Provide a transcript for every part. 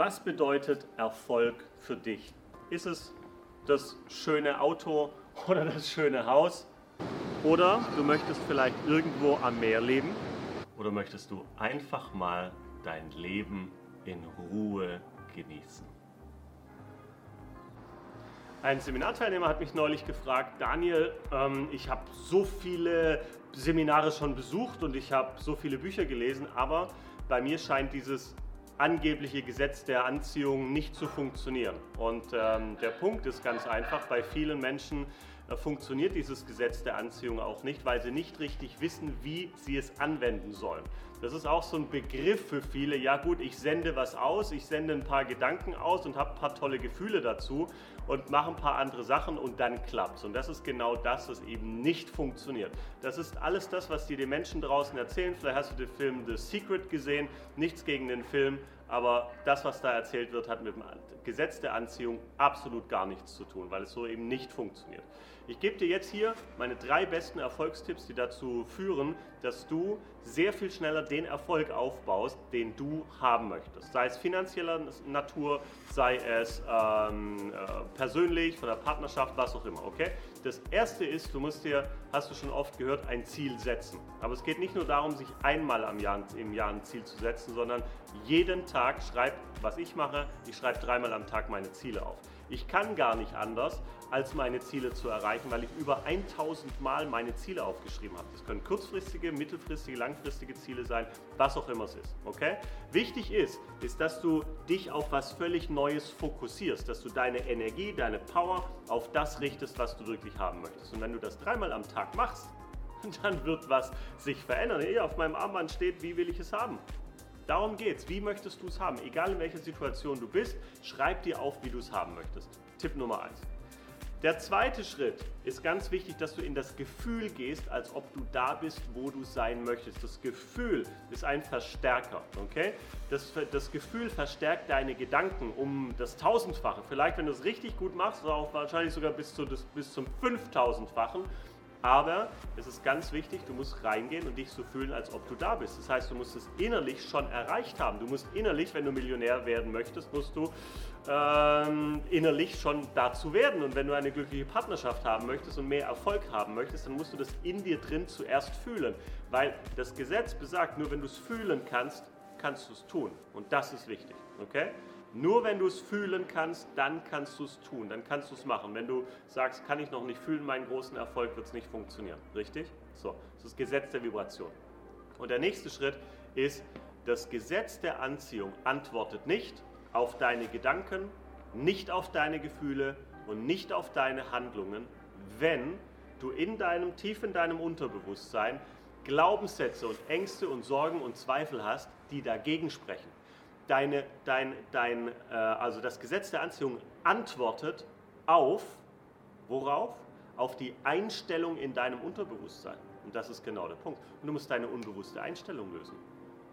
Was bedeutet Erfolg für dich? Ist es das schöne Auto oder das schöne Haus? Oder du möchtest vielleicht irgendwo am Meer leben? Oder möchtest du einfach mal dein Leben in Ruhe genießen? Ein Seminarteilnehmer hat mich neulich gefragt, Daniel, ähm, ich habe so viele Seminare schon besucht und ich habe so viele Bücher gelesen, aber bei mir scheint dieses angebliche Gesetz der Anziehung nicht zu funktionieren. Und ähm, der Punkt ist ganz einfach, bei vielen Menschen äh, funktioniert dieses Gesetz der Anziehung auch nicht, weil sie nicht richtig wissen, wie sie es anwenden sollen. Das ist auch so ein Begriff für viele. Ja gut, ich sende was aus, ich sende ein paar Gedanken aus und habe ein paar tolle Gefühle dazu und mache ein paar andere Sachen und dann klappt es. Und das ist genau das, was eben nicht funktioniert. Das ist alles das, was dir die Menschen draußen erzählen. Vielleicht hast du den Film The Secret gesehen, nichts gegen den Film, aber das, was da erzählt wird, hat mit dem Gesetz der Anziehung absolut gar nichts zu tun, weil es so eben nicht funktioniert. Ich gebe dir jetzt hier meine drei besten Erfolgstipps, die dazu führen, dass du sehr viel schneller den Erfolg aufbaust, den du haben möchtest. Sei es finanzieller Natur, sei es ähm, äh, persönlich, von der Partnerschaft, was auch immer. Okay? Das erste ist, du musst dir, hast du schon oft gehört, ein Ziel setzen. Aber es geht nicht nur darum, sich einmal Jahr, im Jahr ein Ziel zu setzen, sondern jeden Tag schreib, was ich mache, ich schreibe dreimal am Tag meine Ziele auf. Ich kann gar nicht anders, als meine Ziele zu erreichen, weil ich über 1000 Mal meine Ziele aufgeschrieben habe. Das können kurzfristige, mittelfristige, langfristige Ziele sein, was auch immer es ist. Okay? Wichtig ist, ist, dass du dich auf was völlig Neues fokussierst, dass du deine Energie, deine Power auf das richtest, was du wirklich haben möchtest. Und wenn du das dreimal am Tag machst, dann wird was sich verändern. Hier auf meinem Armband steht, wie will ich es haben? Darum geht's. Wie möchtest du es haben? Egal in welcher Situation du bist, schreib dir auf, wie du es haben möchtest. Tipp Nummer 1. Der zweite Schritt ist ganz wichtig, dass du in das Gefühl gehst, als ob du da bist, wo du sein möchtest. Das Gefühl ist ein Verstärker, okay? Das, das Gefühl verstärkt deine Gedanken um das Tausendfache. Vielleicht, wenn du es richtig gut machst, auch wahrscheinlich sogar bis, zu, bis zum Fünftausendfachen. Aber es ist ganz wichtig, du musst reingehen und dich so fühlen, als ob du da bist. Das heißt, du musst es innerlich schon erreicht haben. Du musst innerlich, wenn du Millionär werden möchtest, musst du ähm, innerlich schon dazu werden. Und wenn du eine glückliche Partnerschaft haben möchtest und mehr Erfolg haben möchtest, dann musst du das in dir drin zuerst fühlen. Weil das Gesetz besagt, nur wenn du es fühlen kannst, kannst du es tun. Und das ist wichtig. Okay? Nur wenn du es fühlen kannst, dann kannst du es tun, dann kannst du es machen. Wenn du sagst, kann ich noch nicht fühlen, meinen großen Erfolg wird es nicht funktionieren. Richtig? So, das ist das Gesetz der Vibration. Und der nächste Schritt ist, das Gesetz der Anziehung antwortet nicht auf deine Gedanken, nicht auf deine Gefühle und nicht auf deine Handlungen, wenn du in deinem, tief in deinem Unterbewusstsein Glaubenssätze und Ängste und Sorgen und Zweifel hast, die dagegen sprechen deine, dein, dein, äh, also das Gesetz der Anziehung antwortet auf, worauf? Auf die Einstellung in deinem Unterbewusstsein. Und das ist genau der Punkt. Und du musst deine unbewusste Einstellung lösen.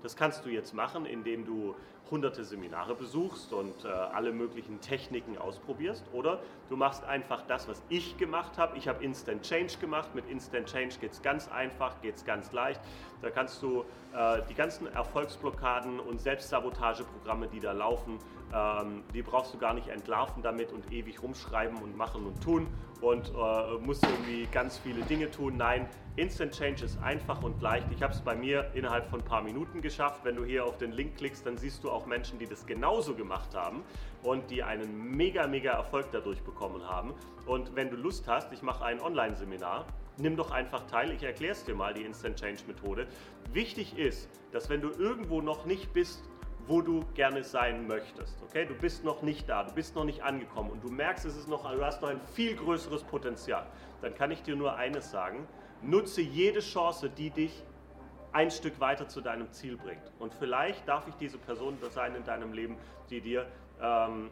Das kannst du jetzt machen, indem du hunderte Seminare besuchst und äh, alle möglichen Techniken ausprobierst. Oder du machst einfach das, was ich gemacht habe. Ich habe Instant Change gemacht. Mit Instant Change geht es ganz einfach, geht es ganz leicht. Da kannst du äh, die ganzen Erfolgsblockaden und Selbstsabotageprogramme, die da laufen, ähm, die brauchst du gar nicht entlarven damit und ewig rumschreiben und machen und tun und äh, musst irgendwie ganz viele Dinge tun. Nein, Instant Change ist einfach und leicht. Ich habe es bei mir innerhalb von ein paar Minuten geschafft. Wenn du hier auf den Link klickst, dann siehst du auch Menschen, die das genauso gemacht haben und die einen mega, mega Erfolg dadurch bekommen haben. Und wenn du Lust hast, ich mache ein Online-Seminar nimm doch einfach teil. Ich erkläre es dir mal, die Instant Change Methode. Wichtig ist, dass wenn du irgendwo noch nicht bist, wo du gerne sein möchtest. Okay, du bist noch nicht da, du bist noch nicht angekommen und du merkst, es ist noch, du hast noch ein viel größeres Potenzial. Dann kann ich dir nur eines sagen: Nutze jede Chance, die dich ein Stück weiter zu deinem Ziel bringt. Und vielleicht darf ich diese Person sein in deinem Leben, die dir ähm,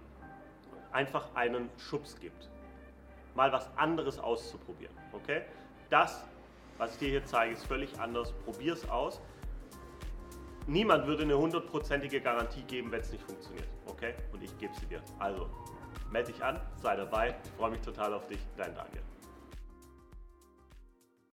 einfach einen Schubs gibt, mal was anderes auszuprobieren. Okay? das, was ich dir hier zeige, ist völlig anders. Probier es aus. Niemand würde eine hundertprozentige Garantie geben, wenn es nicht funktioniert. Okay? Und ich gebe sie dir. Also, melde dich an, sei dabei. Freue mich total auf dich. Dein Daniel.